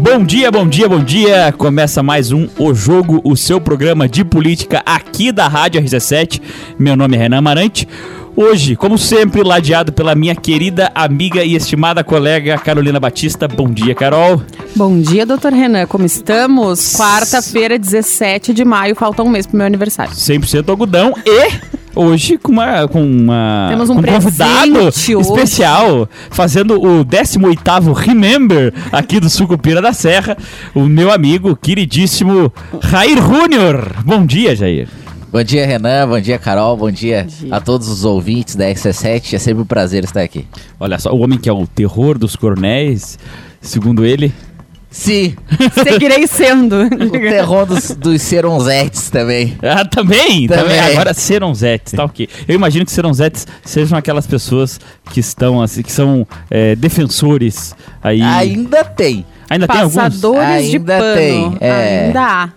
Bom dia, bom dia, bom dia. Começa mais um O Jogo, o seu programa de política aqui da Rádio RC7. Meu nome é Renan Amarante. Hoje, como sempre, ladeado pela minha querida amiga e estimada colega Carolina Batista. Bom dia, Carol. Bom dia, doutor Renan. Como estamos? Quarta-feira, 17 de maio, falta um mês pro meu aniversário. 100% algodão e hoje com uma com uma Temos um com convidado presente hoje. especial fazendo o 18º Remember aqui do Sucupira da Serra, o meu amigo queridíssimo Jair Júnior. Bom dia, Jair. Bom dia, Renan. Bom dia, Carol. Bom dia, Bom dia. a todos os ouvintes da RC7. É sempre um prazer estar aqui. Olha só, o homem que é o terror dos coronéis, segundo ele. Sim, Seguirei sendo. o terror dos, dos seronzetes também. Ah, também, também. Também. Agora Seronzetes, tá ok. Eu imagino que Seronzetes sejam aquelas pessoas que estão assim, que são é, defensores aí. Ainda tem. Ainda tem alguns? Passadores de Ainda pano. tem, é. Ainda há.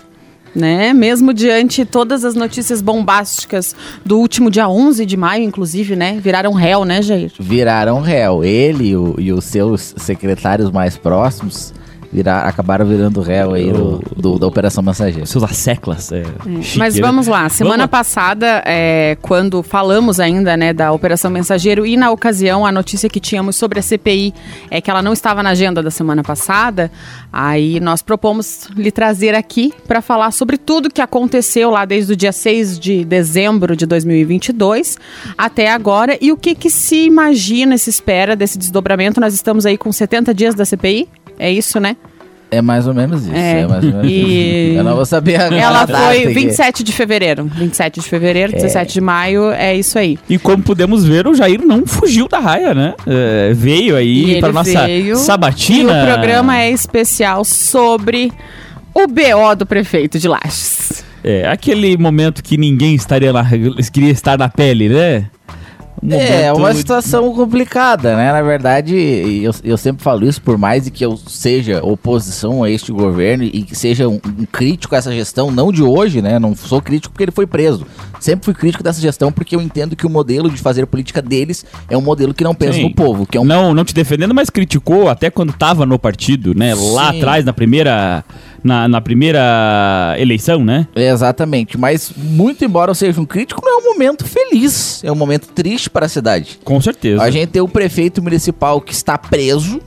Né? Mesmo diante todas as notícias bombásticas do último dia 11 de maio, inclusive, né? Viraram réu, né, Jair? Viraram réu. Ele e, o- e os seus secretários mais próximos vira- acabaram virando réu aí do, do- da Operação Mensageiro. Seus asseclas. É, chique, Mas né? vamos lá, semana Vamos passada, é, quando falamos ainda né, da Operação Mensageiro e na ocasião a notícia que tínhamos sobre a CPI é que ela não estava na agenda da semana passada, aí nós propomos lhe trazer aqui para falar sobre tudo que aconteceu lá desde o dia 6 de dezembro de 2022 até agora e o que, que se imagina, se espera desse desdobramento. Nós estamos aí com 70 dias da CPI, é isso, né? É mais ou menos isso. É, É, mais ou menos e- isso. Eu não vou saber a Ela data foi aqui. 27 de fevereiro. 27 de fevereiro, 17 de maio, é isso aí. E como podemos ver, o Jair não fugiu da raia, né? É, veio aí para nossa veio, sabatina. E o programa é especial sobre o BO do prefeito de Lages. É, aquele momento que ninguém estaria lá, queria estar na pele, né? Um É, momento- uma situação complicada, né? Na verdade, eu, eu sempre falo isso, por mais que eu seja oposição a este governo e que seja um, um crítico a essa gestão, não de hoje, né? Não sou crítico porque ele foi preso. Sempre fui crítico dessa gestão porque eu entendo que o modelo de fazer política deles é um modelo que não pensa Sim. no povo, que é um Não, não te defendendo, mas criticou até quando tava no partido, né? Lá Sim. atrás, na primeira, na, na primeira eleição, né? Exatamente, mas muito embora eu seja um crítico, não é um momento feliz, é um momento triste para a cidade. Com certeza. A gente tem o prefeito municipal que está preso.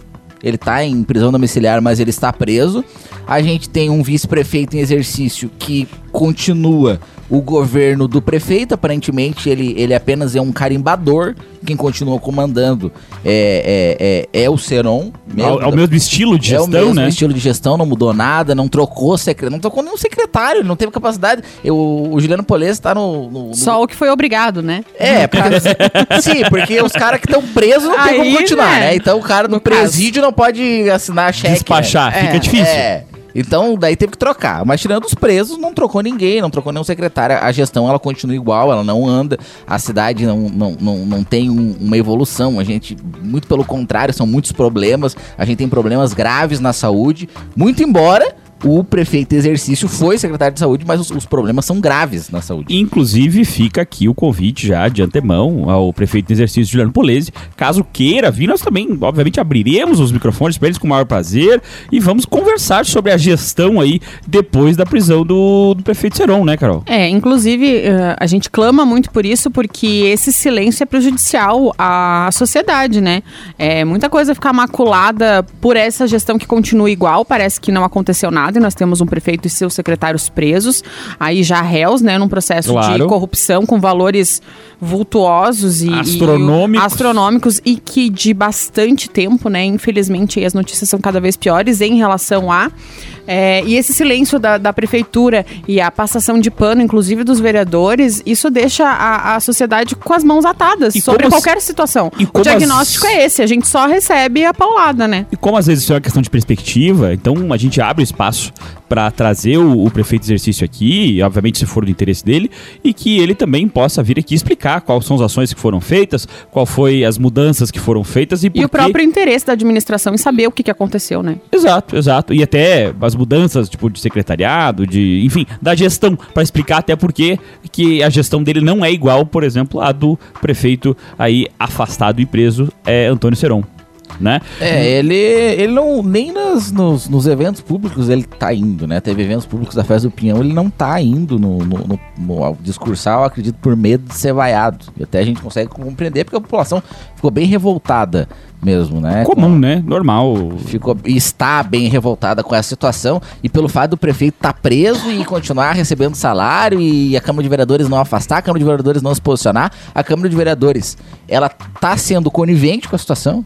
Ele está em prisão domiciliar, mas ele está preso. A gente tem um vice-prefeito em exercício que continua o governo do prefeito. Aparentemente, ele, ele apenas é um carimbador. Quem continua comandando é, é, é, é o Seron. É o- é o mesmo estilo de É o gestão, mesmo né? estilo de gestão, não mudou nada, não trocou secretário, não trocou nenhum secretário, ele não teve capacidade. Eu, o Juliano Polese está no, no- no- Só o que foi obrigado, né? é, porque, sim, porque os caras que estão presos não tem como Aí, continuar, né? né? Então o cara do No caso. presídio não pode assinar cheque. Despachar, né? fica difícil. É. Então daí teve que trocar. Mas tirando os presos, não trocou ninguém, não trocou nenhum secretário. A gestão ela continua igual, ela não anda. A cidade não, não, não, não tem um- uma evolução. A gente, muito pelo contrário, são muitos problemas. A gente tem problemas graves na saúde. Muito embora o prefeito em exercício foi secretário de saúde, mas os, os problemas são graves na saúde. Inclusive, fica aqui o convite já de antemão ao prefeito em exercício Juliano Polese. Caso queira vir, nós também, obviamente, abriremos os microfones para eles com o maior prazer e vamos conversar sobre a gestão aí depois da prisão do, do prefeito Seron, né, Carol? É, inclusive, eh, a gente clama muito por isso, porque esse silêncio é prejudicial à sociedade, né? É, muita coisa fica maculada por essa gestão que continua igual, parece que não aconteceu nada, e nós temos um prefeito e seus secretários presos, aí já réus, né, num processo Claro. de corrupção com valores vultuosos e... Astronômicos. E, astronômicos e que de bastante tempo, né, infelizmente as notícias são cada vez piores em relação a... É, e esse silêncio da, da prefeitura e a passação de pano, inclusive dos vereadores, isso deixa a, a sociedade com as mãos atadas E sobre como as- qualquer situação. O diagnóstico as- é esse, a gente só recebe a paulada, né? E como às vezes isso é uma questão de perspectiva, então a gente abre espaço para trazer o, o prefeito de exercício aqui, obviamente se for do interesse dele, e que ele também possa vir aqui explicar quais são as ações que foram feitas, qual foi as mudanças que foram feitas e por E o próprio interesse da administração em saber o que, que aconteceu, né? Exato, exato. E até as mudanças, tipo, de secretariado, de, enfim, da gestão, para explicar até por que que a gestão dele não é igual, por exemplo, à do prefeito aí afastado e preso, é Antônio Seron. Né? É, ele, ele não, nem nas, nos, nos eventos públicos ele tá indo, né? Teve eventos públicos da Festa do Pinhão, ele não tá indo no, no, no, no discursar, eu acredito, por medo de ser vaiado. E até a gente consegue compreender, porque a população ficou bem revoltada mesmo, né? Comum, com, né? Normal. Ficou, está bem revoltada com essa situação e pelo fato do prefeito estar tá preso e continuar recebendo salário e a Câmara de Vereadores não afastar, a Câmara de Vereadores não se posicionar, a Câmara de Vereadores, ela tá sendo conivente com a situação,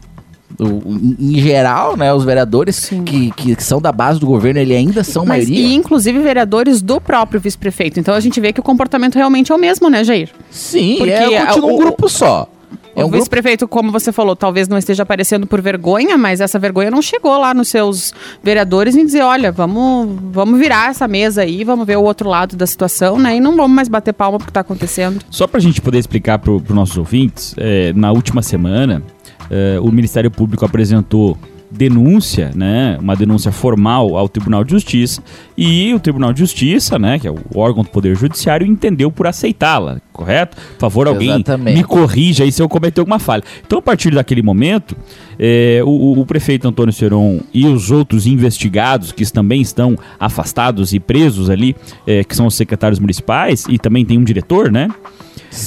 em geral, né, os vereadores que, que, são da base do governo, ele ainda são Mas, maioria. E inclusive vereadores do próprio vice-prefeito. Então a gente vê que o comportamento realmente é o mesmo, né, Jair? Sim, Porque é, continua um grupo só. É o vice-prefeito, como você falou, talvez não esteja aparecendo por vergonha, mas essa vergonha não chegou lá nos seus vereadores em dizer, olha, vamos, vamos virar essa mesa aí, vamos ver o outro lado da situação, né? E não vamos mais bater palma porque está acontecendo. Só para a gente poder explicar para os nossos ouvintes, é, na última semana, uh, o Ministério Público apresentou denúncia, né, uma denúncia formal ao Tribunal de Justiça e o Tribunal de Justiça, né, que é o órgão do Poder Judiciário, entendeu por aceitá-la, correto? Por favor, alguém Exatamente. me corrija aí se eu cometer alguma falha. Então, a partir daquele momento, eh, o, o, prefeito Antônio Seron e os outros investigados que também estão afastados e presos ali, eh, que são os secretários municipais e também tem um diretor, né?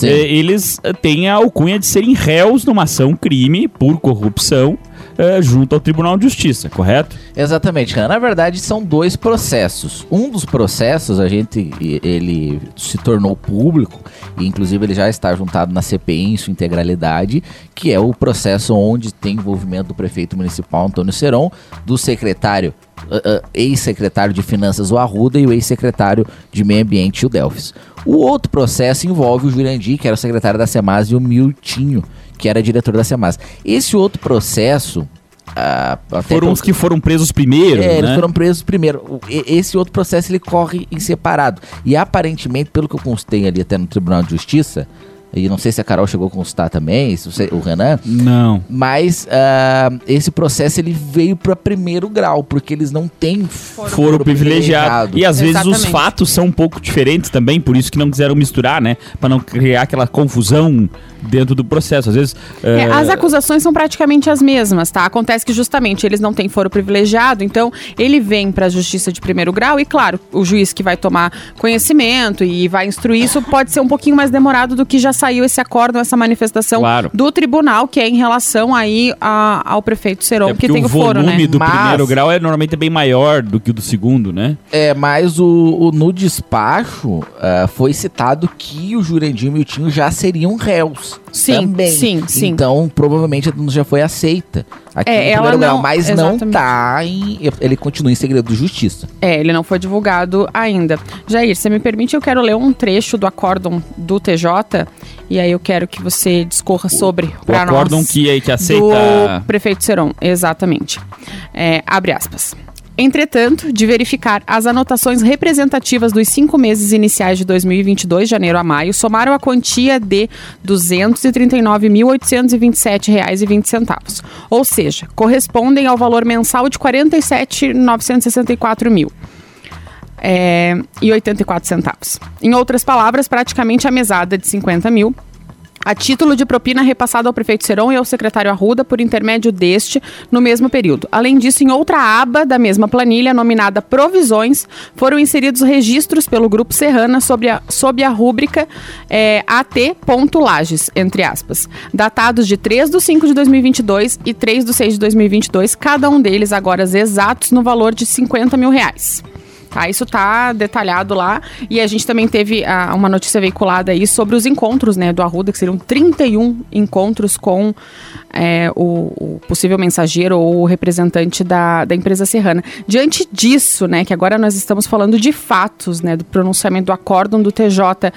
É, eles eh, têm a alcunha de serem réus numa ação crime por corrupção é, junto ao Tribunal de Justiça, correto? Exatamente. Na verdade, são dois processos. Um dos processos, a gente, ele se tornou público, e inclusive ele já está juntado na CPI em sua integralidade, que é o processo onde tem envolvimento do prefeito municipal Antônio Seron, do secretário Uh, uh, ex-secretário de Finanças, o Arruda, e o ex-secretário de Meio Ambiente, o Delfis. O outro processo envolve o Jurandir, que era o secretário da SEMAS, e o Miltinho, que era diretor da SEMAS. Esse outro processo. Uh, foram os que foram presos primeiro. É, né? eles foram presos primeiro. Esse outro processo ele corre em separado. E aparentemente, pelo que eu constei ali até no Tribunal de Justiça, e não sei se a Carol chegou a consultar também, se o Renan. Não. Mas uh, esse processo ele veio para primeiro grau, porque eles não têm foro, foro privilegiado. privilegiado. E às Exatamente. vezes os fatos são um pouco diferentes também, por isso que não quiseram misturar, né? Para não criar aquela confusão dentro do processo. Às vezes. É, uh... As acusações são praticamente as mesmas, tá? Acontece que justamente eles não têm foro privilegiado, então ele vem para a justiça de primeiro grau e, claro, o juiz que vai tomar conhecimento e vai instruir isso pode ser um pouquinho mais demorado do que já saiu esse acórdão, essa manifestação claro. do tribunal, que é em relação aí a, ao prefeito Seron, é que tem o, o foro, né? O volume do mas... primeiro grau é normalmente bem maior do que o do segundo, né? É, mas o, o no despacho uh, foi citado que o Jurandir e o Miltinho já seriam réus. Sim, também. sim, sim. Então, provavelmente a denúncia já foi aceita aqui é, no primeiro grau, mas exatamente. não tá em. Ele continua em segredo de justiça. É, ele não foi divulgado ainda. Jair, você me permite, eu quero ler um trecho do acórdão do TJ e aí eu quero que você discorra sobre o acórdão que, que aceita. Do prefeito Seron, exatamente. É, abre aspas. Entretanto, de verificar as anotações representativas dos cinco meses iniciais de 2022, janeiro a maio, somaram a quantia de R$ 239.827,20, ou seja, correspondem ao valor mensal de R$ 47.964 mil. É, e 84 centavos. Em outras palavras, praticamente a mesada de 50 mil a título de propina repassada ao prefeito Seron e ao secretário Arruda por intermédio deste no mesmo período. Além disso, em outra aba da mesma planilha, nominada Provisões, foram inseridos registros pelo Grupo Serrana sobre a, sob a rúbrica é, entre aspas, datados de 3 de 5 de 2022 e 3 de 6 de 2022, cada um deles agora exatos no valor de 50 mil reais. Tá, isso tá detalhado lá. E a gente também teve ah, uma notícia veiculada aí sobre os encontros, né, do Arruda, que seriam 31 encontros com é, o, o, possível mensageiro ou o representante da, da empresa serrana. Diante disso, né, que agora nós estamos falando de fatos, né, do pronunciamento do acórdão do TJ.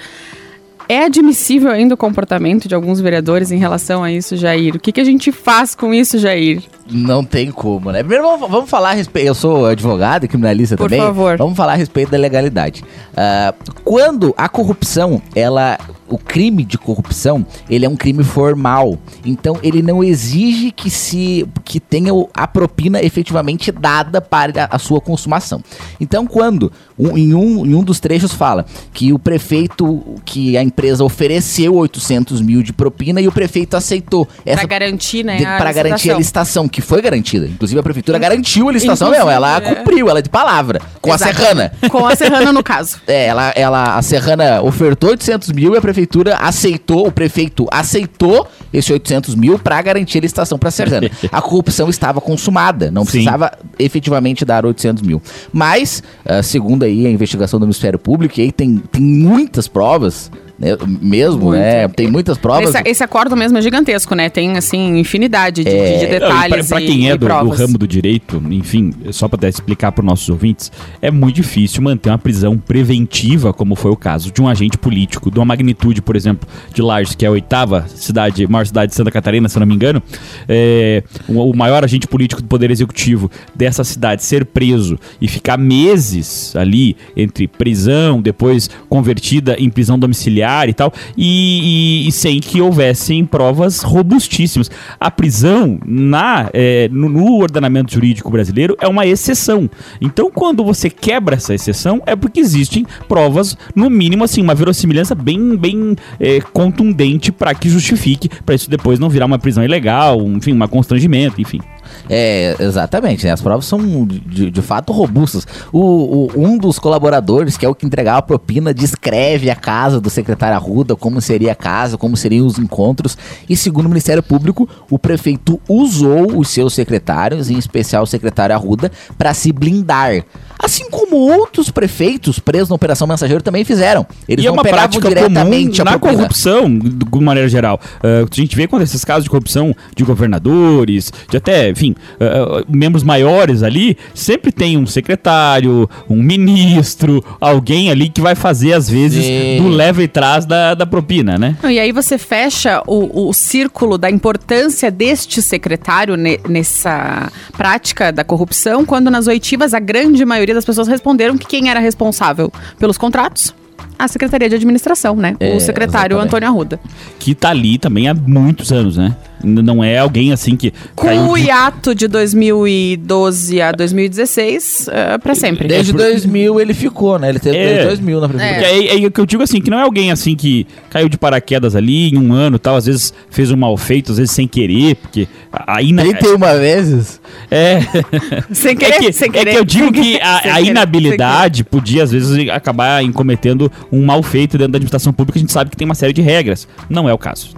É admissível ainda o comportamento de alguns vereadores em relação a isso, Jair? O que, que a gente faz com isso, Jair? Não tem como, né? Primeiro vamos, vamos falar a respeito. Eu sou advogado e criminalista Por também. favor. Vamos falar a respeito da legalidade. Ah, quando a corrupção, ela. O crime de corrupção, ele é um crime formal. Então, ele não exige que se que tenha a propina efetivamente dada para a, sua consumação. Então, quando um- em, um, em um dos trechos fala que o prefeito, que a empresa ofereceu 800 mil de propina e o prefeito aceitou. Pra garantir, né? Para garantir a licitação. Que foi garantida. Inclusive, a prefeitura garantiu a licitação Inclusive, mesmo. Ela é. cumpriu, ela é de palavra. Com Exato. a Serrana. Com a Serrana, no caso. É, ela, ela, a Serrana ofertou 800 mil e a prefeitura aceitou, o prefeito aceitou esse 800 mil para garantir a licitação para a Serrana. A corrupção estava consumada, não Sim. precisava efetivamente dar 800 mil. Mas, ah, segundo aí a investigação do Ministério Público, e aí tem, tem muitas provas, mesmo, Muito. né, tem muitas provas. Esse, esse acordo mesmo é gigantesco, né? Tem, assim, infinidade de, É. de Não, e detalhes pra, pra e- quem e é do, do ramo do direito, enfim, só para explicar para nossos ouvintes, é muito difícil manter uma prisão preventiva, como foi o caso de um agente político, de uma magnitude, por exemplo, de Lages, que é a oitava cidade, maior cidade de Santa Catarina, se eu não me engano, é, o maior agente político do Poder Executivo dessa cidade ser preso e ficar meses ali entre prisão, depois convertida em prisão domiciliar e tal, e, e- e sem que houvessem provas robustíssimas. A prisão na, é, no, no ordenamento jurídico brasileiro é uma exceção. Então, quando você quebra essa exceção, é porque existem provas, no mínimo, assim, uma verossimilhança bem, bem é, contundente para que justifique, para isso depois não virar uma prisão ilegal, enfim, um constrangimento, enfim. É, exatamente, né? As provas são de, de fato robustas. O, o- um dos colaboradores, que é o que entregava a propina, descreve a casa do secretário Arruda, como seria a casa, como seriam os encontros. E segundo o Ministério Público, o prefeito usou os seus secretários, em especial o secretário Arruda, para se blindar. Assim como outros prefeitos presos na Operação Mensageiro também fizeram. Eles e é não uma pegavam prática comum diretamente a na corrupção, de maneira geral. Ah, a gente vê quando esses casos de corrupção de governadores, de até, enfim, ah, membros maiores ali, sempre tem um secretário, um ministro, alguém ali que vai fazer, às vezes, Sim. do leva e trás da, da propina, né? E aí você fecha o, o círculo da importância deste secretário ne- nessa prática da corrupção, quando nas oitivas a grande maioria das pessoas responderam que quem era responsável pelos contratos? A Secretaria de Administração, né? É, o secretário exatamente. Antônio Arruda. Que tá ali também há muitos anos, né? Não é alguém assim que. Com o hiato de 2012 a 2016, é, para sempre. Desde É, por- 2000 ele ficou, né? Ele teve É. desde 2000 na prefeitura. Porque é, é o que eu digo assim, que não é alguém assim que caiu de paraquedas ali em um ano e tal, às vezes fez um mal feito, às vezes sem querer, porque aí na, 31 vezes? é, Sem é querer, que, sem é querer. que eu digo que a, a querer, inabilidade podia às vezes acabar incometendo um mal feito dentro da administração pública, a gente sabe que tem uma série de regras. Não é o caso.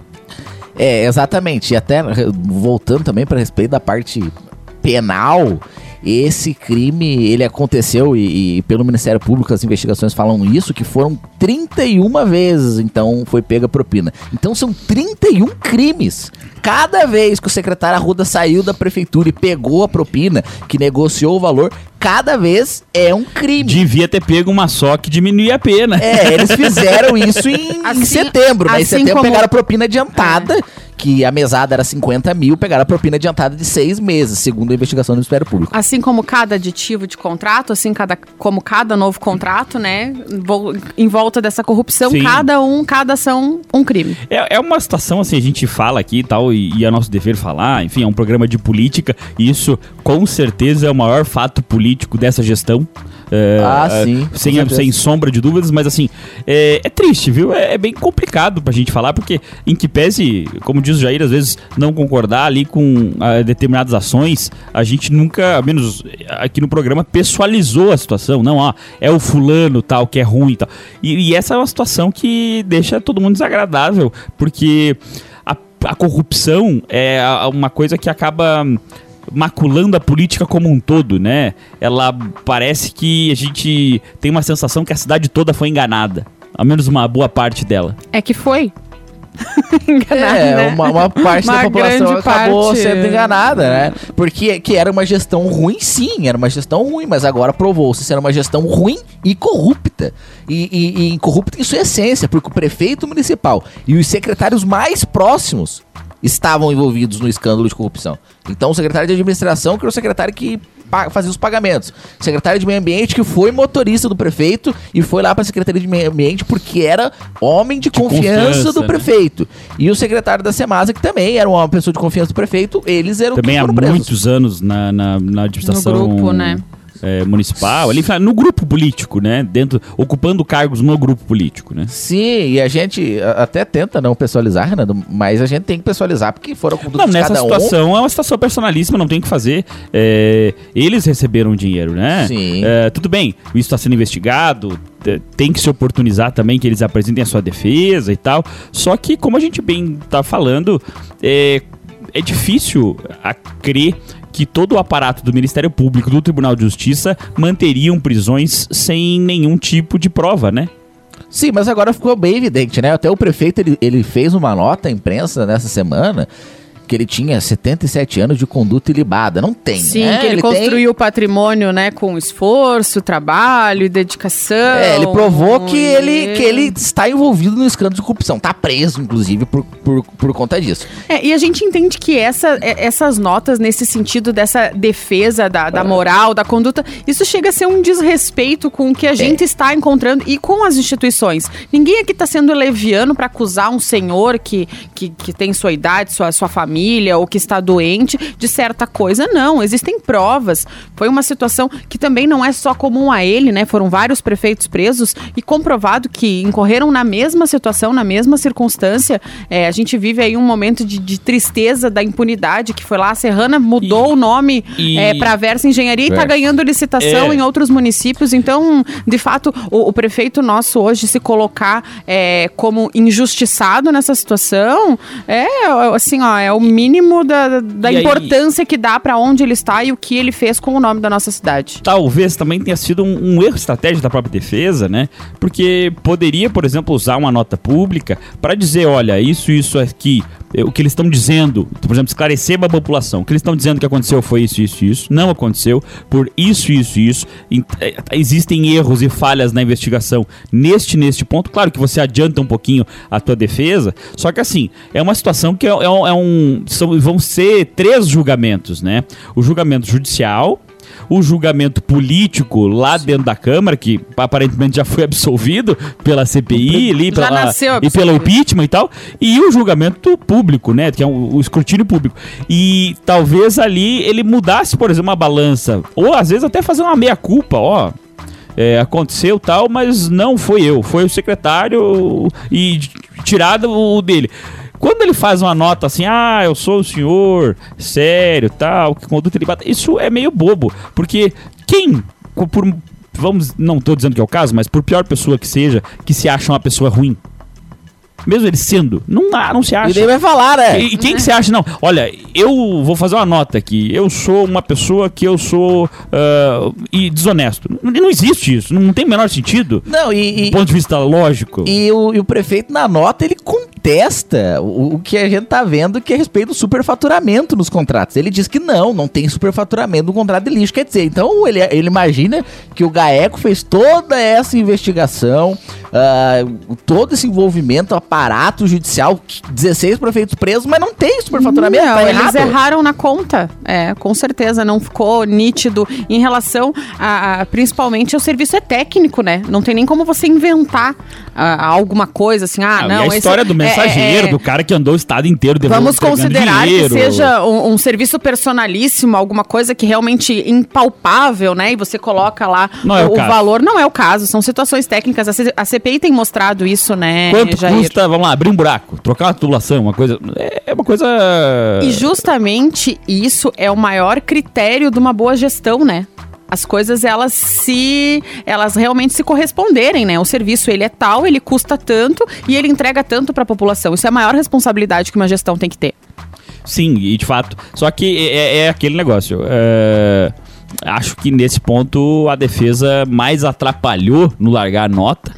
É, exatamente. E até voltando também para respeito da parte penal, esse crime ele aconteceu e, e pelo Ministério Público as investigações falam isso que foram 31 vezes, então foi pega propina. Então são 31 crimes. Cada vez que o secretário Arruda saiu da prefeitura e pegou a propina, que negociou o valor, cada vez é um crime. Devia ter pego uma só que diminuía a pena. É, eles fizeram isso em, em Assim- setembro, né? Em assim setembro como- pegaram a propina adiantada, que a mesada era 50 mil, pegaram a propina adiantada de seis meses, segundo a investigação do Ministério Público. Assim como cada aditivo de contrato, assim cada, como cada novo contrato, né? Em volta dessa corrupção, Sim. cada um, cada ação, um crime. É, é uma situação assim, a gente fala aqui e tal, e, e é nosso dever falar, enfim, é um programa de política, e isso com certeza é o maior fato político dessa gestão. É, Ah, é, sim, Sem, sem sombra de dúvidas, mas assim, é, é triste, viu? É, é bem complicado pra gente falar, porque em que pese, como diz o Jair, às vezes não concordar ali com ah, determinadas ações, a gente nunca, ao menos aqui no programa, pessoalizou a situação. Não, ó, é o fulano tal que é ruim e tal. E, essa é uma situação que deixa todo mundo desagradável, porque a, a corrupção é a- uma coisa que acaba maculando a política como um todo, né? Ela parece que a gente tem uma sensação que a cidade toda foi enganada. Ao menos uma boa parte dela. É que foi. Enganado, É, né? uma, uma parte Uma da população acabou parte. sendo enganada, né? Porque que era uma gestão ruim, sim, era uma gestão ruim, mas agora provou-se ser uma gestão ruim e corrupta. E, e, e corrupta em sua essência, porque o prefeito municipal e os secretários mais próximos estavam envolvidos no escândalo de corrupção. Então, o secretário de administração, que era o secretário que fazia os pagamentos. Secretário de Meio Ambiente, que foi motorista do prefeito e foi lá para a Secretaria de Meio Ambiente porque era homem de, de confiança, confiança, do né? prefeito. E o secretário da Semasa, que também era uma pessoa de confiança do prefeito, eles eram Também há muitos anos na, na, na administração. No grupo, né? É, municipal, ali no grupo político, né? Dentro, ocupando cargos no grupo político, né? Sim, e a gente até tenta não pessoalizar, Renato, mas a gente tem que pessoalizar porque foram condutas não, nessa situação um. é uma situação personalíssima, não tem o que fazer. É, eles receberam dinheiro, né? Sim. É, tudo bem, isso está sendo investigado, tem que se oportunizar também que eles apresentem a sua defesa e tal. Só que, como a gente bem tá falando, é, é difícil a crer que todo o aparato do Ministério Público, do Tribunal de Justiça, manteriam prisões sem nenhum tipo de prova, né? Sim, mas agora ficou bem evidente, né? Até o prefeito ele, ele fez uma nota à imprensa nessa semana que ele tinha 77 anos de conduta ilibada. Não tem, Sim, né? que ele, ele construiu o patrimônio, né, com esforço, trabalho e dedicação. É, ele provou que ele, que ele está envolvido no escândalo de corrupção. Está preso, inclusive, por, por, por conta disso. É, e a gente entende que essa, é, essas notas, nesse sentido dessa defesa da, da moral, da conduta, isso chega a ser um desrespeito com o que a é. gente é. está encontrando e com as instituições. Ninguém aqui está sendo leviano para acusar um senhor que, que, que tem sua idade, sua, sua família família ou que está doente de certa coisa. Não, existem provas. Foi uma situação que também não é só comum a ele, né? Foram vários prefeitos presos e comprovado que incorreram na mesma situação, na mesma circunstância. É, a gente vive aí um momento de, de, tristeza da impunidade, que foi lá, a Serrana mudou e, o nome e... é, para Versa Engenharia e está ganhando licitação é. em outros municípios. Então, de fato, o, o prefeito nosso hoje se colocar é, como injustiçado nessa situação é assim, ó, é o mínimo da, da importância aí, que dá para onde ele está e o que ele fez com o nome da nossa cidade. Talvez também tenha sido um, um erro estratégico da própria defesa, né? Porque poderia, por exemplo, usar uma nota pública para dizer, olha, isso, isso aqui é, o que eles estão dizendo, por exemplo, esclarecer para a população. O que eles estão dizendo que aconteceu foi isso, isso, isso. Não aconteceu por isso, isso, isso. É, existem erros e falhas na investigação neste, neste ponto. Claro que você adianta um pouquinho a tua defesa, só que assim, é uma situação que é, é, é um. São, vão ser três julgamentos, né? O julgamento judicial, o julgamento político lá Sim. dentro da Câmara, que aparentemente já foi absolvido pela CPI ali, pela, e pelo impeachment e tal, e o julgamento público, né? Que é o, o escrutínio público. E talvez ali ele mudasse, por exemplo, uma balança, ou às vezes até fazer uma meia-culpa, ó. É, aconteceu tal, mas não foi eu, foi o secretário e tirado o dele. Quando ele faz uma nota assim, ah, eu sou o senhor, sério, tal, que conduta ilibada, isso é meio bobo, porque quem, por, vamos, não estou dizendo que é o caso, mas por pior pessoa que seja, que se acha uma pessoa ruim, mesmo ele sendo, não, dá, não se acha. E nem vai falar, né? E, e quem que se acha? Não, olha, eu vou fazer uma nota aqui. Eu sou uma pessoa que eu sou uh, e desonesto. Não, não, existe isso, não tem o menor sentido. Não, e. Do ponto de vista lógico. E o, e o prefeito, na nota, ele contesta o, o, que a gente tá vendo que é a respeito do superfaturamento nos contratos. Ele diz que não, não tem superfaturamento no contrato de lixo. Quer dizer, então ele, ele imagina que o GAECO fez toda essa investigação, uh, todo esse envolvimento, aparato judicial, 16 prefeitos presos, mas não tem superfaturamento. Não, tá eles erraram na conta. É, com certeza, não ficou nítido em relação a, a principalmente o serviço é técnico, né? Não tem nem como você inventar uh, alguma coisa assim, ah, não. E a história do mensageiro, é, é, do cara que andou o estado inteiro Vamos considerar dinheiro. que seja um, um, serviço personalíssimo, alguma coisa que realmente impalpável, né? E você coloca lá não é o, o valor. Não é o caso, são situações técnicas. A, C, a CPI tem mostrado isso, né? Quanto Jair? custa, vamos lá, abrir um buraco, trocar uma tubulação, uma coisa. É, é uma coisa. E justamente isso é o maior critério de uma boa gestão, né? As coisas elas se elas realmente se corresponderem, né? O serviço ele é tal, ele custa tanto e ele entrega tanto para a população. Isso é a maior responsabilidade que uma gestão tem que ter. Sim, e de fato. Só que é, é, é aquele negócio. É, acho que nesse ponto a defesa mais atrapalhou no largar a nota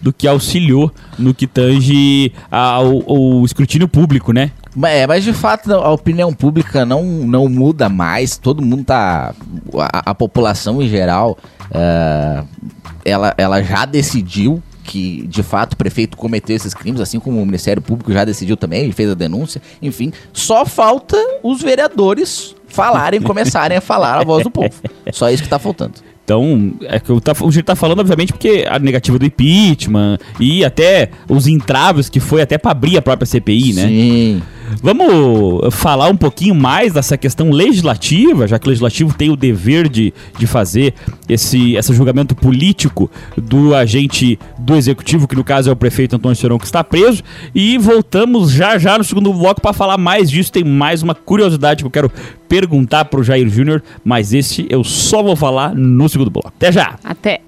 do que auxiliou no que tange ao, ao escrutínio público, né? É, mas de fato a opinião pública não, não muda mais. Todo mundo tá. A, a população em geral, uh, ela, ela já decidiu que de fato o prefeito cometeu esses crimes, assim como o Ministério Público já decidiu também, ele fez a denúncia, enfim. Só falta os vereadores falarem, começarem a falar a voz do povo. Só isso que tá faltando. Então, é que o, tá, o Giro tá falando, obviamente, porque a negativa do impeachment e até os entraves que foi até para abrir a própria CPI, né? Sim. Vamos falar um pouquinho mais dessa questão legislativa, já que o legislativo tem o dever de, de fazer esse, esse julgamento político do agente do executivo, que no caso é o prefeito Antônio Serão, que está preso. E voltamos já já no segundo bloco para falar mais disso. Tem mais uma curiosidade que eu quero perguntar para o Jair Júnior, mas esse eu só vou falar no segundo bloco. Até já! Até.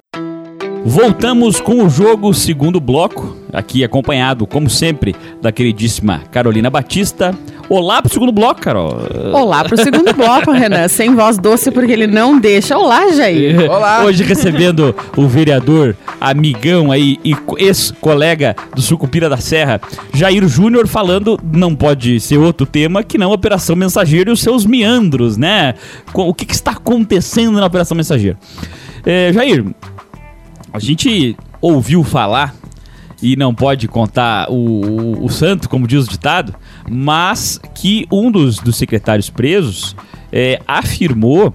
Voltamos com o jogo segundo bloco, aqui acompanhado, como sempre, da queridíssima Carolina Batista. Olá pro segundo bloco, Carol. Olá pro segundo bloco, Renan. Sem voz doce, porque ele não deixa. Olá, Jair. Olá. Hoje recebendo o vereador, amigão aí e ex-colega do Sucupira da Serra, Jair Júnior, falando, não pode ser outro tema que não Operação Mensageiro e os seus meandros, né? O que, que está acontecendo na Operação Mensageiro? É, Jair, a gente ouviu falar e não pode contar o, o, o, santo, como diz o ditado, mas que um dos, dos secretários presos é, afirmou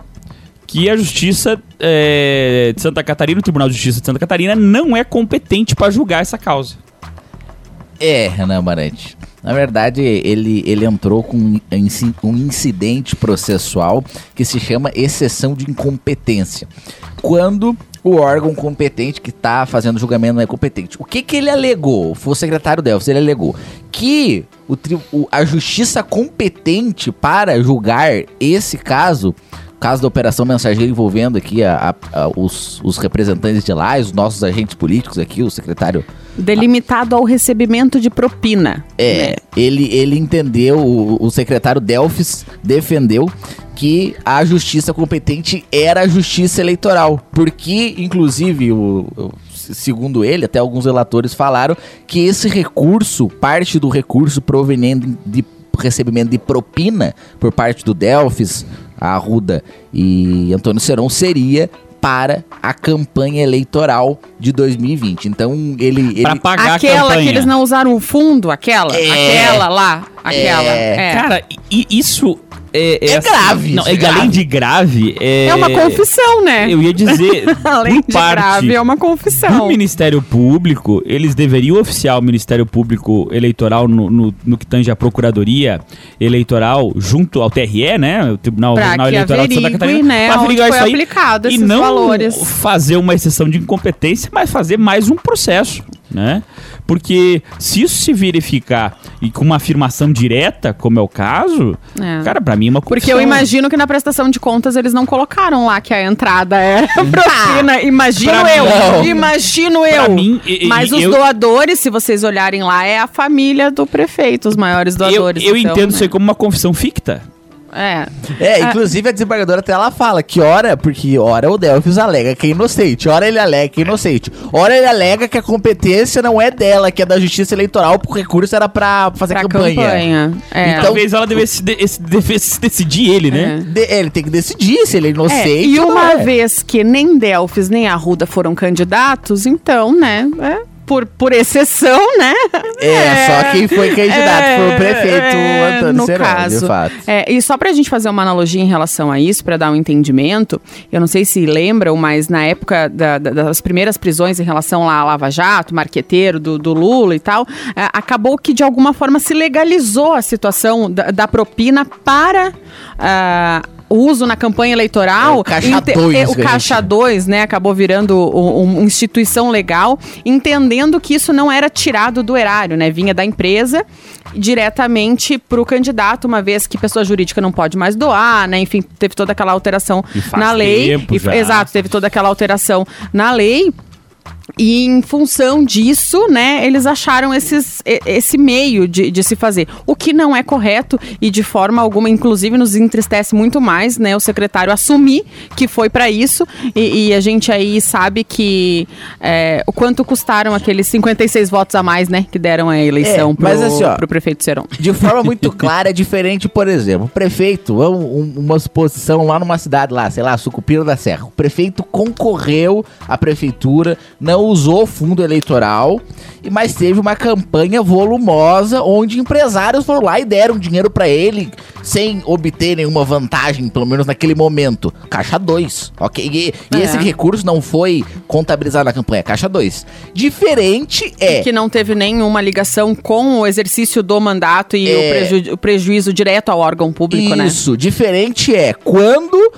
que a Justiça é, de Santa Catarina, o Tribunal de Justiça de Santa Catarina, não é competente para julgar essa causa. É, Renan Marante. Na verdade, ele, ele entrou com um incidente processual que se chama exceção de incompetência. Quando o órgão competente que está fazendo julgamento não é competente. O que, que ele alegou? Foi o secretário Delfos, ele alegou que o, a justiça competente para julgar esse caso caso da Operação Mensageiro envolvendo aqui a, a, a, os, os, representantes de lá, os nossos agentes políticos aqui, o secretário. Delimitado ao recebimento de propina. É, né? ele, ele entendeu, o, o secretário Delfis defendeu que a justiça competente era a justiça eleitoral. Porque, inclusive, o, o segundo ele, até alguns relatores falaram que esse recurso, parte do recurso proveniente de recebimento de propina por parte do Delfis, Arruda e Antônio Serão seria para a campanha eleitoral de 2020. Então ele, para pagar aquela a campanha. que eles não usaram o fundo, aquela, é, aquela lá, aquela. É. É. Cara, isso é, é, é assim, grave. Não, é, grave. além de grave. É, é uma confissão, né? Eu ia dizer. além de parte grave, é uma confissão. O Ministério Público, eles deveriam oficiar o Ministério Público Eleitoral no, no, no que tange a Procuradoria Eleitoral junto ao TRE, né? O Tribunal, Tribunal Eleitoral de Santa Catarina. Né, pra averiguar isso aí. Aplicado e não valores. fazer uma exceção de incompetência, mas fazer mais um processo, né? Porque se isso se verificar e com uma afirmação direta, como é o caso, é. cara, para mim é uma confusão. Porque eu imagino que na prestação de contas eles não colocaram lá que a entrada era propina. Imagino pra eu. Mim, imagino eu. Mim, Mas os doadores, se vocês olharem lá, é a família do prefeito, os maiores doadores. Eu, eu então, entendo né? isso aí como uma confissão ficta. É. É, inclusive a desembargadora até ela fala que ora, porque ora o Delfis alega que é inocente, ora ele alega que é inocente, ora ele alega que a competência não é dela, que é da justiça eleitoral, porque o recurso era pra fazer pra campanha. campanha. É. Então, Talvez ela devesse, devesse decidir ele, né? É. De, ele tem que decidir se ele é inocente. É, e uma é. vez que nem Delfis nem Arruda foram candidatos, então, né? É por, por exceção, né? É, é, só quem foi candidato é, foi o prefeito é, Antônio no caso. de fato. É, e só pra gente fazer uma analogia em relação a isso, para dar um entendimento, eu não sei se lembram, mas na época da, da, das primeiras prisões em relação lá à Lava Jato, marqueteiro do, do Lula e tal, é, acabou que de alguma forma se legalizou a situação da, da propina para... Uh, uso na campanha eleitoral. É o Caixa 2. É, o Caixa 2, né? Acabou virando uma instituição legal, entendendo que isso não era tirado do erário, né? Vinha da empresa diretamente para o candidato, uma vez que pessoa jurídica não pode mais doar, né? Enfim, teve toda aquela alteração na lei. E, exato, teve toda aquela alteração na lei. E em função disso, né, eles acharam esses, esse meio de, de se fazer. O que não é correto e de forma alguma, inclusive, nos entristece muito mais, né, o secretário assumir que foi para isso. E, e, a gente aí sabe que é, o quanto custaram aqueles 56 votos a mais, né, que deram a eleição é, pro, mas assim, ó, pro prefeito Seron. De forma muito clara, é diferente, por exemplo, o prefeito, um, uma exposição lá numa cidade lá, sei lá, Sucupira da Serra. O prefeito concorreu à prefeitura não usou fundo eleitoral, e mas teve uma campanha volumosa onde empresários foram lá e deram dinheiro para ele sem obter nenhuma vantagem, pelo menos naquele momento. Caixa 2, ok? E, e É. esse recurso não foi contabilizado na campanha, caixa 2. Diferente é... Que não teve nenhuma ligação com o exercício do mandato e É. o, preju- o prejuízo direto ao órgão público, né? Isso, diferente é quando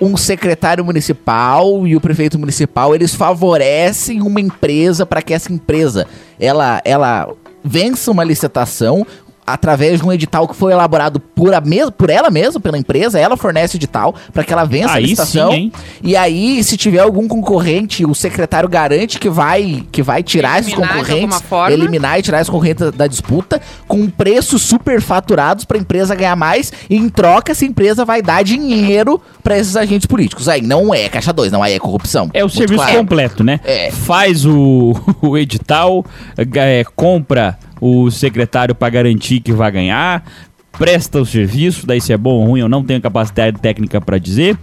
um secretário municipal e o prefeito municipal eles favorecem uma empresa para que essa empresa ela, ela vença uma licitação através de um edital que foi elaborado por, a mes por ela mesma, pela empresa, ela fornece o edital para que ela vença a Aí licitação. sim, hein? E aí, se tiver algum concorrente, o secretário garante que vai que vai tirar esses Eliminar de concorrentes, eliminar e tirar esses concorrentes da, da disputa com preços super faturados para a empresa ganhar mais. E em troca, essa empresa vai dar dinheiro para esses agentes políticos. Aí não é caixa 2, não aí é corrupção. É o serviço claro. completo, né? É. Faz o, o edital, é, compra o secretário para garantir que vai ganhar, presta o serviço, daí se é bom ou ruim eu não tenho capacidade técnica para dizer,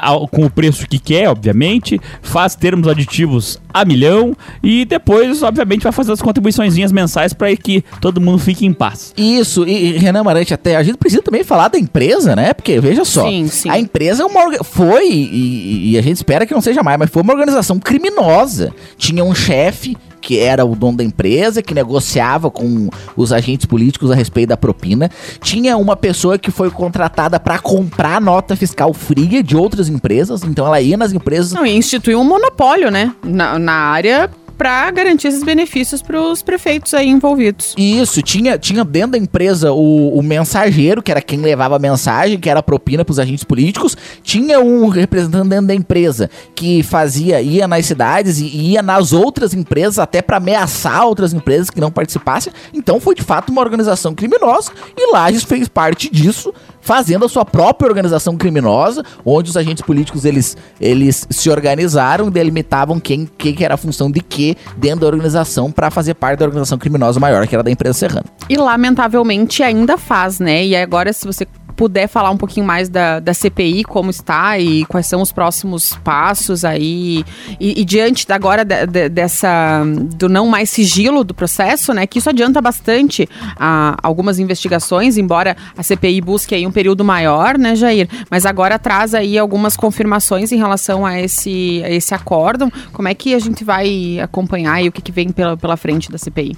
ao- com o preço que quer, obviamente, faz termos aditivos a milhão e depois, obviamente, vai fazer as contribuiçõezinhas mensais para que todo mundo fique em paz. Isso, e, e Renan Marante, até a gente precisa também falar da empresa, né? Porque, veja só, Sim, sim. a empresa é uma foi, e, e a gente espera que não seja mais, mas foi uma organização criminosa. Tinha um chefe que era o dono da empresa, que negociava com os agentes políticos a respeito da propina. Tinha uma pessoa que foi contratada para comprar nota fiscal fria de outras empresas, então ela ia nas empresas Não, instituiu um monopólio, né? Na, na área para garantir esses benefícios para os prefeitos aí envolvidos. Isso, tinha, tinha dentro da empresa o, o mensageiro, que era quem levava a mensagem, que era a propina para os agentes políticos. Tinha um representante dentro da empresa que fazia, ia nas cidades e ia nas outras empresas, até para ameaçar outras empresas que não participassem. Então foi de fato uma organização criminosa e Lages fez parte disso, fazendo a sua própria organização criminosa, onde os agentes políticos eles, eles se organizaram, delimitavam quem, quem que era a função de quê dentro da organização para fazer parte da organização criminosa maior, que era da empresa Serrana. E lamentavelmente ainda faz, né? E agora, se você puder falar um pouquinho mais da, da CPI, como está e quais são os próximos passos aí. E, e diante agora de- de- dessa. do não mais sigilo do processo, né? Que isso adianta bastante a, algumas investigações, embora a CPI busque aí um período maior, né, Jair? Mas agora traz aí algumas confirmações em relação a esse, a esse acórdão. Como é que a gente vai acompanhar e o que, que vem pela, pela frente da CPI?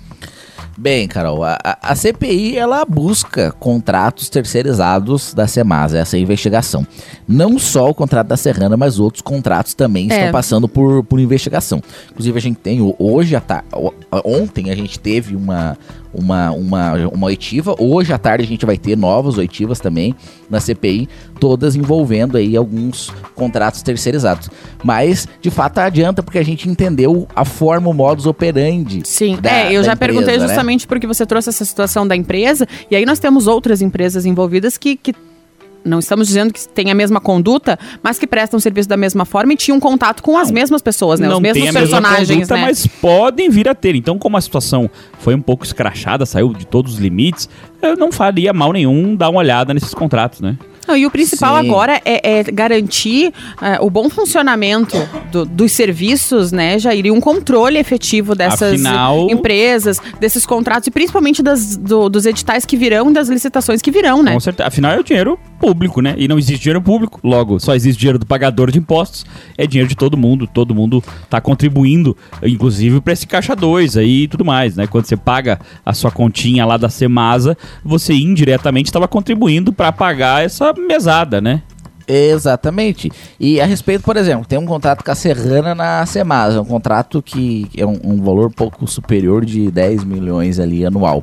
Bem, Carol, a, a- a CPI ela busca contratos terceirizados da Semasa, essa investigação. Não só o contrato da Serrana, mas outros contratos também É. estão passando por, por investigação. Inclusive, a gente tem hoje, à ta- ontem, a gente teve uma, uma, uma, uma oitiva. Hoje à tarde a gente vai ter novas oitivas também na CPI, todas envolvendo aí alguns contratos terceirizados. Mas, de fato, adianta porque a gente entendeu a forma, o modus operandi. Sim, da- é, eu já empresa, perguntei né? justamente porque você trouxe essa situação da empresa, e aí nós temos outras empresas envolvidas que, que não estamos dizendo que têm a mesma conduta, mas que prestam serviço da mesma forma e tinham contato com as mesmas pessoas, né? Os mesmos tem a mesma personagens, conduta, né? mas podem vir a ter. Então, como a situação foi um pouco escrachada, saiu de todos os limites, eu não faria mal nenhum dar uma olhada nesses contratos, né? Não, e o principal Sim. agora é, é garantir é, o bom funcionamento do- dos serviços, né, Jair? E um controle efetivo dessas Afinal- empresas, desses contratos e principalmente das, do- dos editais que virão e das licitações que virão, né? Com certeza. Afinal, é o dinheiro público, né? E não existe dinheiro público. Logo, só existe dinheiro do pagador de impostos. É dinheiro de todo mundo. Todo mundo tá contribuindo, inclusive para esse caixa 2 aí e tudo mais, né? Quando você paga a sua continha lá da Semasa, você indiretamente estava contribuindo para pagar essa mesada, né? Exatamente. E a respeito, por exemplo, tem um contrato com a Serrana na Semasa, um contrato que é um, um valor pouco superior de 10 milhões ali anual.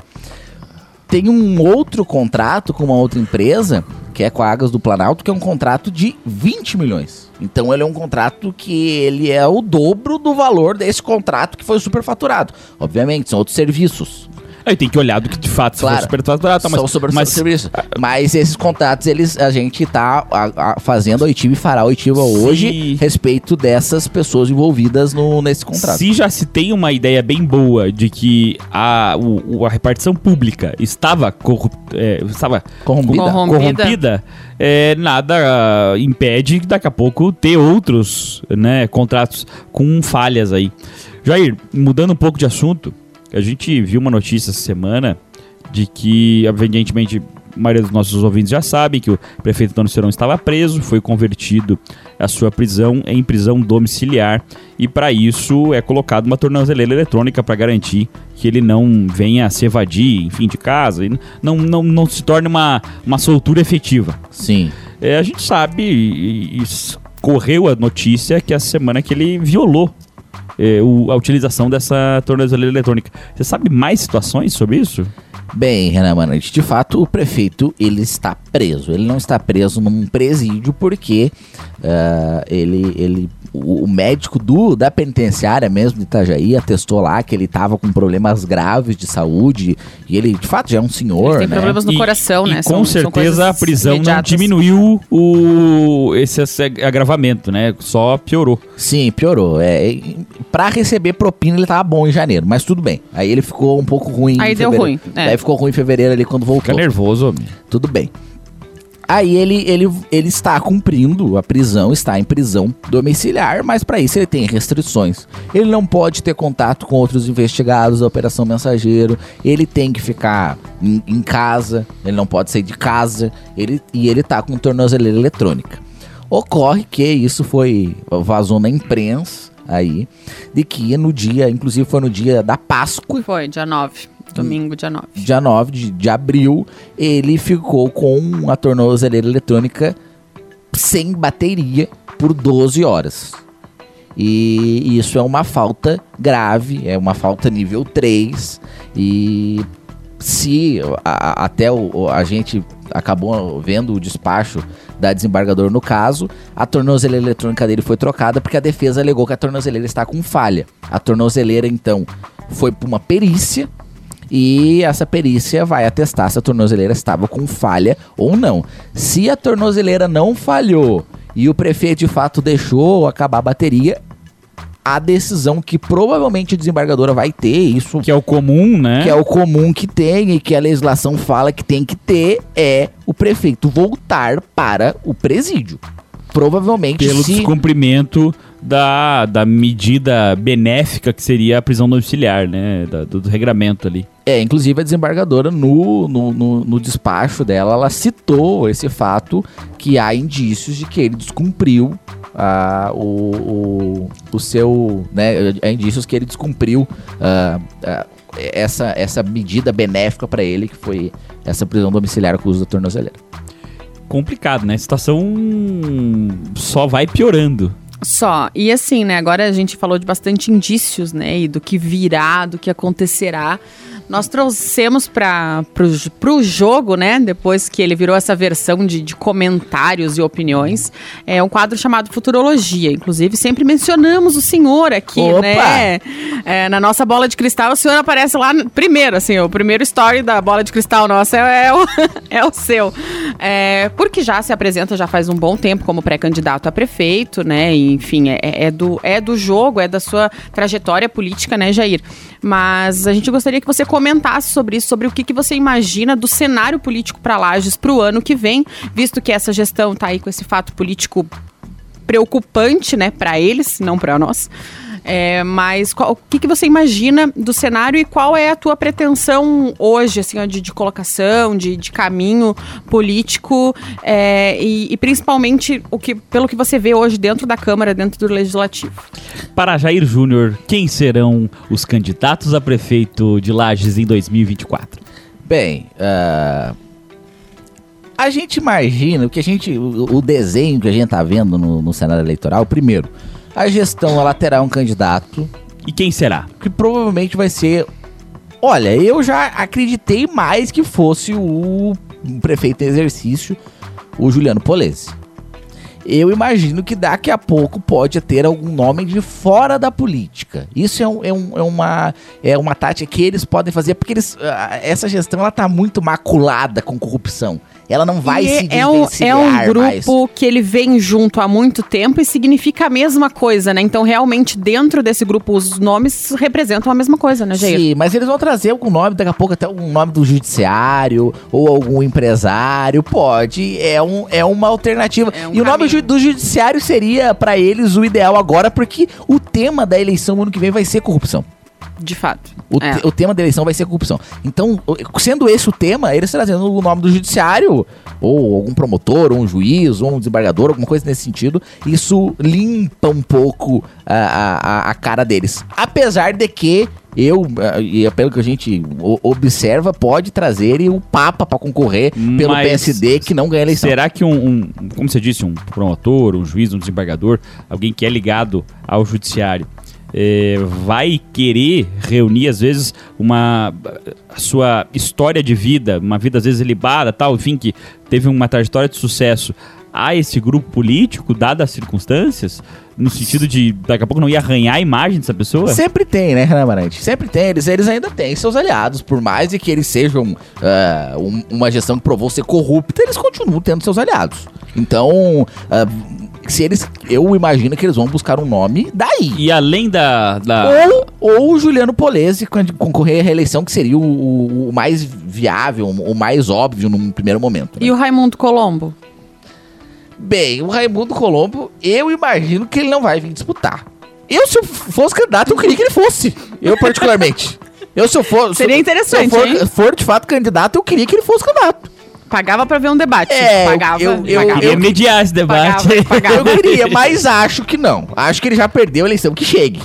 Tem um outro contrato com uma outra empresa, que é com a Águas do Planalto, que é um contrato de 20 milhões. Então ele é um contrato que ele é o dobro do valor desse contrato que foi superfaturado. Obviamente, são outros serviços. Aí tem que olhar do que de fato Claro. se for superfaturado, tá, mas, São sobre, mas. Mas esses contratos, eles, a gente tá a- a- fazendo a oitiva e fará a oitiva Se- hoje respeito dessas pessoas envolvidas no, nesse contrato. se já se tem uma ideia bem boa de que a, o- a repartição pública estava, corru- é, estava Corrompida. Corrompida. corrompida, é, nada ah, impede que daqui a pouco ter outros né, contratos com falhas aí. Jair, mudando um pouco de assunto, a gente viu uma notícia essa semana de que, evidentemente, a maioria dos nossos ouvintes já sabem que o prefeito Antônio Serão estava preso, foi convertido a sua prisão em prisão domiciliar e para isso é colocado uma tornozeleira eletrônica para garantir que ele não venha se evadir, enfim, de casa e não, não, não se torne uma, uma soltura efetiva. Sim. É, a gente sabe, e, e correu a notícia que essa semana que ele violou é, o- a utilização dessa tornozeleira eletrônica. Você sabe mais situações sobre isso? Bem, Renan Manante, de fato o prefeito ele está preso. Ele não está preso num presídio porque ah, ele, ele, o, o médico do, da penitenciária mesmo de Itajaí atestou lá que ele estava com problemas graves de saúde e ele de fato já é um senhor, Ele tem né? problemas no E- coração, e né? com São- são certeza a coisas prisão não imediatas. diminuiu o, esse, esse agravamento, né? Só piorou. Sim, piorou. É, e- pra receber propina ele tava bom em janeiro, mas tudo bem. Aí ele ficou um pouco ruim. Aí em deu fevereiro. ruim, é. Aí ficou ruim em fevereiro ali quando voltou. Fica nervoso, homem. Tudo bem. Aí ele, ele, ele está cumprindo a prisão, está em prisão domiciliar, mas para isso ele tem restrições. Ele não pode ter contato com outros investigados da Operação Mensageiro, ele tem que ficar em, em casa, ele não pode sair de casa, ele, e ele tá com tornozeleira eletrônica. Ocorre que isso foi vazou na imprensa aí, de que no dia, inclusive foi no dia da Páscoa, Foi, dia 9. Domingo, dia 9. dia 9 de, de abril, ele ficou com a tornozeleira eletrônica sem bateria por 12 horas. E isso é uma falta grave, é uma falta nível 3. E se a- a- até o, o- a gente acabou vendo o despacho da desembargadora no caso, a tornozeleira eletrônica dele foi trocada porque a defesa alegou que a tornozeleira está com falha. A tornozeleira, então, foi para uma perícia e essa perícia vai atestar se a tornozeleira estava com falha ou não. Se a tornozeleira não falhou e o prefeito de fato deixou acabar a bateria, a decisão que provavelmente a desembargadora vai ter, isso Que é o comum, né? que é o comum que tem e que a legislação fala que tem que ter, é o prefeito voltar para o presídio. Provavelmente Pelo se... descumprimento da, da medida benéfica que seria a prisão domiciliar, né? Da- do, do regramento ali. É, inclusive a desembargadora, no, no, no, no despacho dela, ela citou esse fato que há indícios de que ele descumpriu ah, o, o, o seu. Né, há indícios que ele descumpriu ah, ah, essa, essa medida benéfica para ele, que foi essa prisão domiciliar com o uso da tornozeleira. Complicado, né? A situação só vai piorando. Só. E assim, né? Agora a gente falou de bastante indícios, né? E do que virá, do que acontecerá. Nós trouxemos para o jogo, né? Depois que ele virou essa versão de, de comentários e opiniões, é um quadro chamado Futurologia. Inclusive, sempre mencionamos o senhor aqui, Opa! né? É, na nossa bola de cristal, o senhor aparece lá primeiro, assim, o primeiro story da bola de cristal nossa é, é o, é o seu. É, porque já se apresenta já faz um bom tempo como pré-candidato a prefeito, né? E, enfim, é, é do, é do jogo, é da sua trajetória política, né, Jair? Mas a gente gostaria que você comentasse sobre isso, sobre o que, que você imagina do cenário político para Lages para o ano que vem, visto que essa gestão está aí com esse fato político preocupante, né, para eles, não para nós. É, mas qual- o que, que você imagina do cenário e qual é a tua pretensão hoje, assim, ó, de, de colocação, de, de caminho político é, e, e principalmente o que, pelo que você vê hoje dentro da Câmara, dentro do Legislativo? Para Jair Júnior, quem serão os candidatos a prefeito de Lages em 2024? Bem, ah, a gente imagina o que a gente. O, o desenho que a gente tá vendo no, no cenário eleitoral, primeiro, a gestão ela terá um candidato E quem será? que provavelmente vai ser. Olha, eu já acreditei mais que fosse o prefeito em exercício, o Juliano Polese. eu imagino que daqui a pouco pode ter algum nome de fora da política. Isso é, um, é, um, é uma, é uma tática que eles podem fazer, porque eles, ah, essa gestão ela tá muito maculada com corrupção. Ela não vai E se é um, é um desvencilhar mais. grupo que ele vem junto há muito tempo e significa a mesma coisa, né? Então, realmente, dentro desse grupo, os nomes representam a mesma coisa, né, Jair? Sim, mas eles vão trazer algum nome, daqui a pouco até algum nome do judiciário ou algum empresário, pode, é, um, é uma alternativa. É um e o nome caminho. ju- do judiciário seria pra eles o ideal agora, porque o tema da eleição ano que vem vai ser corrupção. De fato. O, É. te- o tema da eleição vai ser corrupção. Então, sendo esse o tema, eles trazendo o nome do judiciário, ou algum promotor, ou um juiz, ou um desembargador, alguma coisa nesse sentido, isso limpa um pouco a, a, a- cara deles. Apesar de que eu, e é pelo que a gente observa, pode trazer o Papa pra concorrer pelo Mas PSD que não ganha a eleição. Será que um, um- como você disse, um promotor, um juiz, um desembargador, alguém que é ligado ao judiciário, eh, vai querer reunir, às vezes, uma a sua história de vida, uma vida, às vezes, ilibada, tal, enfim, que teve uma trajetória de sucesso a esse grupo político, dadas as circunstâncias, no sentido de, daqui a pouco, não ia arranhar a imagem dessa pessoa? Sempre tem, né, Renan Amarante? Sempre tem. Eles, eles ainda têm seus aliados. Por mais de que eles sejam ah, um- uma gestão que provou ser corrupta, eles continuam tendo seus aliados. Então, ah, se eles. Eu imagino que eles vão buscar um nome daí. E além da... da Ou, ou o Juliano Polese quando concorrer à reeleição, que seria o, o- mais viável, o mais óbvio num primeiro momento. né? E o Raimundo Colombo? Bem, o Raimundo Colombo, eu imagino que ele não vai vir disputar. Eu, se eu fosse candidato, eu queria que ele fosse. Eu, particularmente. Eu, se eu for. se Seria eu- interessante, Se eu for, hein? for, de fato candidato, eu queria que ele fosse candidato. Pagava pra ver um debate. É, pagava. eu- eu- pagava. Ia mediar esse debate. Pagava, pagava. Eu queria, mas acho que não. Acho que ele já perdeu a eleição. Que chegue.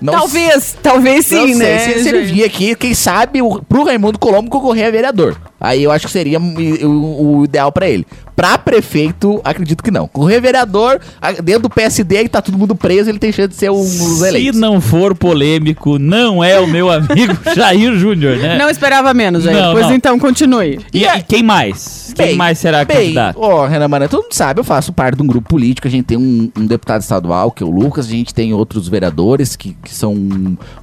Não talvez, talvez sim, não sei né? se, ele vir aqui, quem sabe, o, pro Raimundo Colombo concorrer a vereador. Aí eu acho que seria o, o- o ideal pra ele. Pra prefeito, acredito que não. Correr a vereador, dentro do PSD, aí tá todo mundo preso, ele tem chance de ser um dos Se eleitos. não for polêmico, não é o meu amigo Jair Júnior, né? Não esperava menos, Jair. Não, pois não. então, continue. E, e quem mais? quem Bem, mais será bem, candidato? Ó, Renan Maran, todo mundo sabe, eu faço parte de um grupo político, a gente tem um, um deputado estadual, que é o Lucas, a gente tem outros vereadores que, que são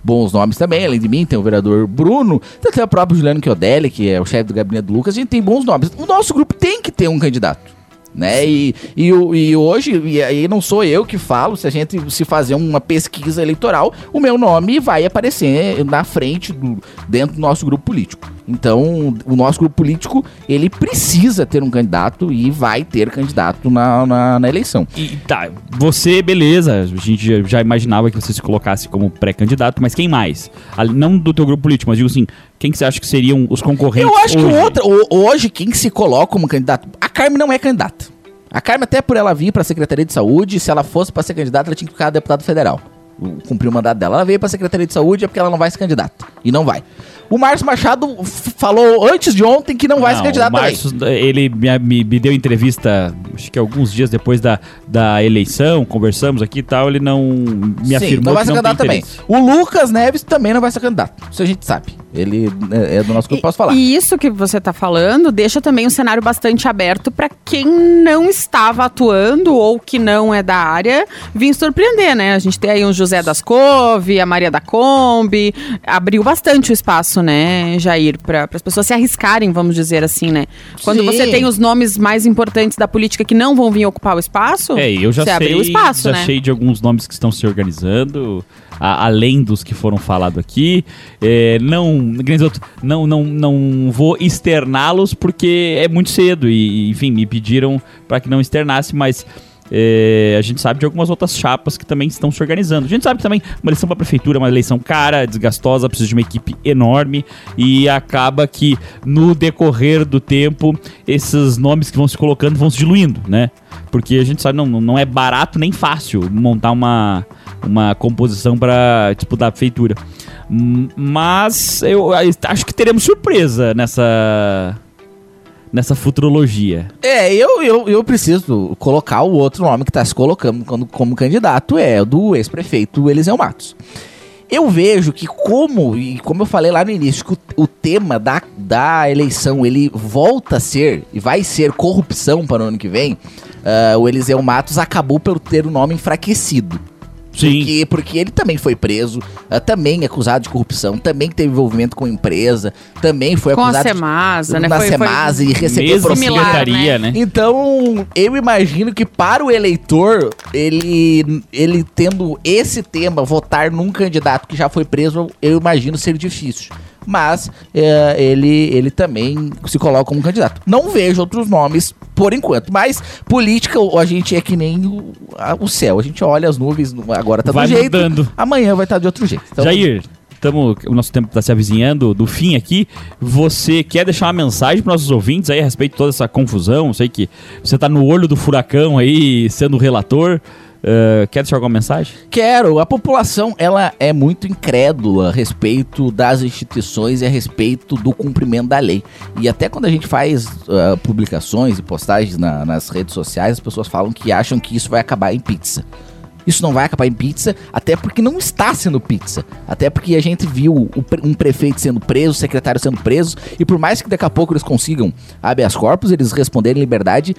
bons nomes também, além de mim, tem o vereador Bruno, tem o próprio Juliano Chiodelli, que é o chefe do gabinete do Lucas, a gente tem bons nomes. O nosso grupo tem que ter um candidato. Né? E, e, e hoje, e aí não sou eu que falo, se a gente se fazer uma pesquisa eleitoral, o meu nome vai aparecer na frente, do, dentro do nosso grupo político. Então, o nosso grupo político, ele precisa ter um candidato e vai ter candidato na, na, na eleição. E, tá, você, beleza, a gente já, imaginava que você se colocasse como pré-candidato, mas quem mais? Não do teu grupo político, mas digo assim, quem que você acha que seriam os concorrentes Eu acho que hoje? o outro, o- hoje, quem se coloca como candidato, a Carmen não é candidata. A Carmen, até por ela vir para a Secretaria de Saúde, se ela fosse para ser candidata, ela tinha que ficar deputada federal. Cumprir o mandato dela. Ela veio para a Secretaria de Saúde é porque ela não vai ser candidata. E não vai. O Márcio Machado falou antes de ontem que não vai ser candidato o Márcio, ele me, me- me deu entrevista, acho que alguns dias depois da, da eleição, conversamos aqui e tal, ele não me Sim, afirmou não vai ser não tem candidato também. interesse. O Lucas Neves também não vai ser candidato. Isso a gente sabe. Ele é, é do nosso grupo, posso falar. E isso que você tá falando deixa também um cenário bastante aberto para quem não estava atuando ou que não é da área vir surpreender, né? A gente tem aí um José das Couve, a Maria da Kombi, abriu bastante o espaço, né, Jair, para as pessoas se arriscarem, vamos dizer assim, né? Quando Sim. você tem os nomes mais importantes da política que não vão vir ocupar o espaço, É, eu já você sei, abriu espaço, já né? sei de alguns nomes que estão se organizando, a- além dos que foram falados aqui. É, não, não, não, não vou externá-los porque é muito cedo e, enfim, me pediram para que não externasse, mas é, a gente sabe de algumas outras chapas que também estão se organizando. A gente sabe que também uma eleição para prefeitura é uma eleição cara, desgastosa, precisa de uma equipe enorme e acaba que no decorrer do tempo esses nomes que vão se colocando vão se diluindo, né? Porque a gente sabe não, não é barato nem fácil montar uma, uma composição para disputar a prefeitura. Hum, Mas eu acho que teremos surpresa nessa nessa futurologia. É, eu, eu, eu preciso colocar o outro nome que tá se colocando quando, como candidato, é o do ex-prefeito Eliseu Matos. Eu vejo que como, e como eu falei lá no início, que o, o tema da, da eleição, ele volta a ser, e vai ser corrupção para o ano que vem, ah, o Eliseu Matos acabou por ter o nome enfraquecido. Sim. Porque, porque ele também foi preso, ah, também acusado de corrupção, também teve envolvimento com empresa, também foi Com a acusado de- Semasa, né? na Foi- foi- Semasa e recebeu secretaria, né? Então, eu imagino que para o eleitor, ele, ele tendo esse tema, votar num candidato que já foi preso, eu imagino ser difícil. Mas é, ele, ele também se coloca como candidato. Não vejo outros nomes por enquanto. Mas política, a gente é que nem o, a- o céu. A gente olha as nuvens, agora tá Vai do jeito. mudando. Amanhã vai estar de outro jeito. Então, Jair, tamo, o nosso tempo está se avizinhando do fim aqui. Você quer deixar uma mensagem para nossos ouvintes aí a respeito de toda essa confusão? Sei que você tá no olho do furacão aí, sendo relator. Uh, quer deixar alguma mensagem? Quero. A população ela é muito incrédula a respeito das instituições e a respeito do cumprimento da lei. E até quando a gente faz ah, publicações e postagens na- nas redes sociais, as pessoas falam que acham que isso vai acabar em pizza. Isso não vai acabar em pizza, até porque não está sendo pizza. Até porque a gente viu um prefeito sendo preso, secretário sendo preso, e por mais que daqui a pouco eles consigam habeas corpus, eles responderem em liberdade,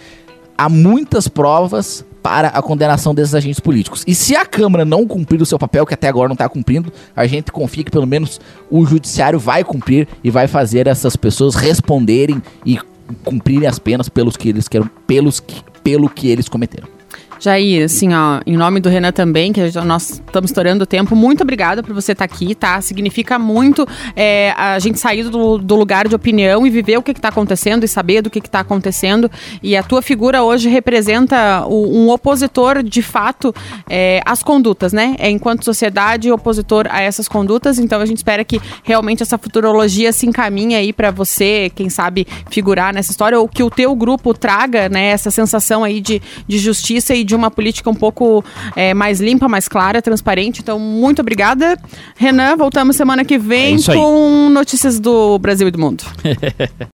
há muitas provas para a condenação desses agentes políticos. E se a Câmara não cumprir o seu papel, que até agora não está cumprindo, a gente confia que pelo menos o Judiciário vai cumprir e vai fazer essas pessoas responderem e cumprirem as penas pelos que eles querem, pelos que, pelo que eles cometeram. Jair, assim, ó, em nome do Renan também, que nós estamos estourando o tempo, muito obrigada por você estar aqui, tá? Significa muito é, a gente sair do, do lugar de opinião e viver o que está acontecendo e saber do que está acontecendo. E a tua figura hoje representa o- um opositor, de fato, é, às condutas, né? É, enquanto sociedade, opositor a essas condutas. Então a gente espera que realmente essa futurologia se encaminhe aí para você, quem sabe, figurar nessa história, ou que o teu grupo traga, né, essa sensação aí de, de justiça e de uma política um pouco é, mais limpa, mais clara, transparente. Então, muito obrigada. Renan, voltamos semana que É vem aí. com notícias do Brasil e do mundo.